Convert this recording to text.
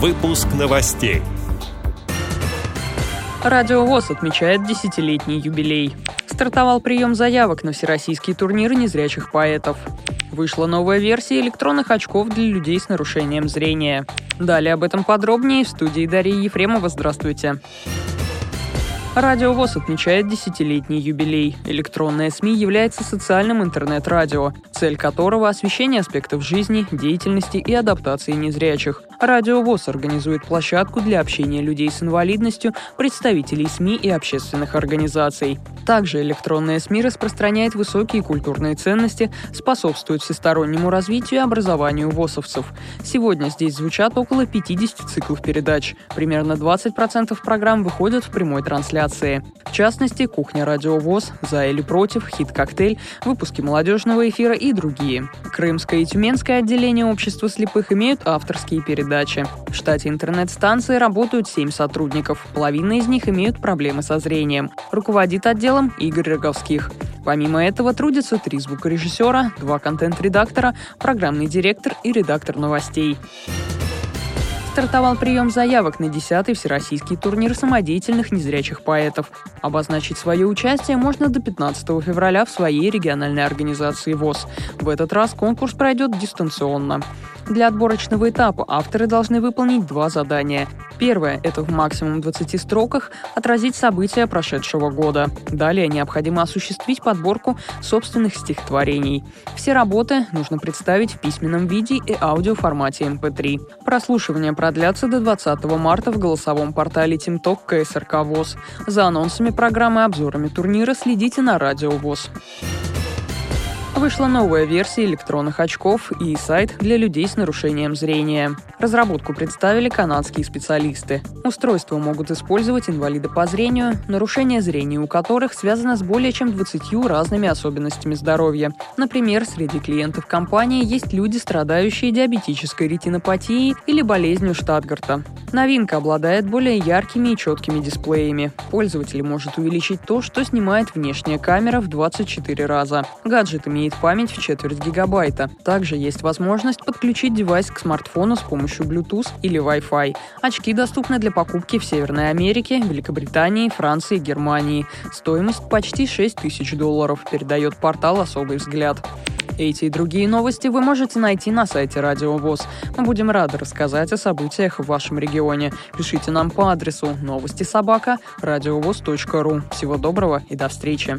Выпуск новостей. Радио ВОЗ отмечает десятилетний юбилей. Стартовал прием заявок на всероссийский турнир незрячих поэтов. Вышла новая версия электронных очков для людей с нарушением зрения. Далее об этом подробнее в студии Дарьи Ефремова. Здравствуйте. Радио ВОЗ отмечает десятилетний юбилей. Электронная СМИ является социальным интернет-радио, цель которого – освещение аспектов жизни, деятельности и адаптации незрячих. Радио ВОЗ организует площадку для общения людей с инвалидностью, представителей СМИ и общественных организаций. Также электронная СМИ распространяет высокие культурные ценности, способствует всестороннему развитию и образованию ВОСовцев. Сегодня здесь звучат около 50 циклов передач. Примерно 20% программ выходят в прямой трансляции. В частности, «Кухня Радио ВОЗ», «За или против», «Хит-коктейль», выпуски молодежного эфира и другие. Крымское и Тюменское отделение общества слепых имеют авторские передачи передачи. В штате интернет-станции работают 7 сотрудников. Половина из них имеют проблемы со зрением. Руководит отделом Игорь Роговских. Помимо этого трудятся три звукорежиссера, два контент-редактора, программный директор и редактор новостей стартовал прием заявок на 10-й Всероссийский турнир самодеятельных незрячих поэтов. Обозначить свое участие можно до 15 февраля в своей региональной организации ВОЗ. В этот раз конкурс пройдет дистанционно. Для отборочного этапа авторы должны выполнить два задания. Первое – это в максимум 20 строках отразить события прошедшего года. Далее необходимо осуществить подборку собственных стихотворений. Все работы нужно представить в письменном виде и аудиоформате MP3. Эм Прослушивание продлятся до 20 марта в голосовом портале TeamTalk КСРК ВОЗ. За анонсами программы и обзорами турнира следите на Радио ВОЗ. Вышла новая версия электронных очков и сайт для людей с нарушением зрения. Разработку представили канадские специалисты. Устройства могут использовать инвалиды по зрению, нарушение зрения у которых связано с более чем 20 разными особенностями здоровья. Например, среди клиентов компании есть люди, страдающие диабетической ретинопатией или болезнью Штатгарта. Новинка обладает более яркими и четкими дисплеями. Пользователь может увеличить то, что снимает внешняя камера в 24 раза. Гаджет имеет память в четверть гигабайта. Также есть возможность подключить девайс к смартфону с помощью Bluetooth или Wi-Fi. Очки доступны для покупки в Северной Америке, Великобритании, Франции, Германии. Стоимость почти 6 тысяч долларов, передает портал «Особый взгляд». Эти и другие новости вы можете найти на сайте Радио ВОЗ. Мы будем рады рассказать о событиях в вашем регионе. Пишите нам по адресу новости собака ру. Всего доброго и до встречи.